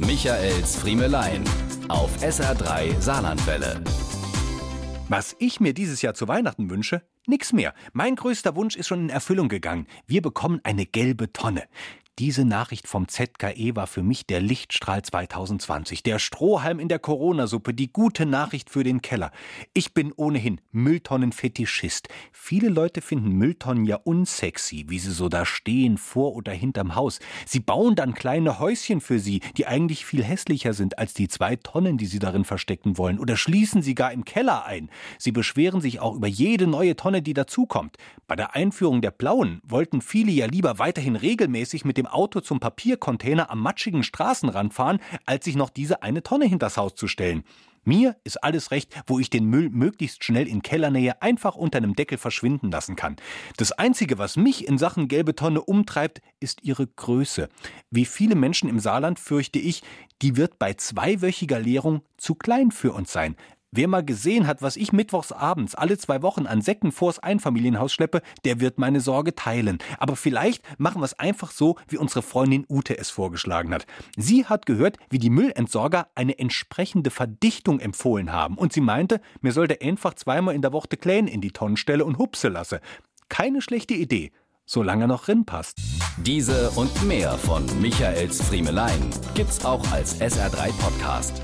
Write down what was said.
Michaels Friemelein auf SR3 Saarlandwelle. Was ich mir dieses Jahr zu Weihnachten wünsche? Nix mehr. Mein größter Wunsch ist schon in Erfüllung gegangen. Wir bekommen eine gelbe Tonne. Diese Nachricht vom ZKE war für mich der Lichtstrahl 2020, der Strohhalm in der Corona-Suppe, die gute Nachricht für den Keller. Ich bin ohnehin Mülltonnenfetischist. Viele Leute finden Mülltonnen ja unsexy, wie sie so da stehen, vor oder hinterm Haus. Sie bauen dann kleine Häuschen für sie, die eigentlich viel hässlicher sind als die zwei Tonnen, die sie darin verstecken wollen, oder schließen sie gar im Keller ein. Sie beschweren sich auch über jede neue Tonne, die dazukommt. Bei der Einführung der blauen wollten viele ja lieber weiterhin regelmäßig mit dem Auto zum Papiercontainer am matschigen Straßenrand fahren, als sich noch diese eine Tonne hinters Haus zu stellen. Mir ist alles recht, wo ich den Müll möglichst schnell in Kellernähe einfach unter einem Deckel verschwinden lassen kann. Das Einzige, was mich in Sachen gelbe Tonne umtreibt, ist ihre Größe. Wie viele Menschen im Saarland fürchte ich, die wird bei zweiwöchiger Leerung zu klein für uns sein. Wer mal gesehen hat, was ich mittwochs abends alle zwei Wochen an Säcken vors Einfamilienhaus schleppe, der wird meine Sorge teilen. Aber vielleicht machen wir es einfach so, wie unsere Freundin Ute es vorgeschlagen hat. Sie hat gehört, wie die Müllentsorger eine entsprechende Verdichtung empfohlen haben. Und sie meinte, mir sollte einfach zweimal in der Woche Klänen in die Tonnen stelle und hupse lasse. Keine schlechte Idee, solange er noch rinpasst. Diese und mehr von Michaels Friemelein gibt's auch als SR3 Podcast.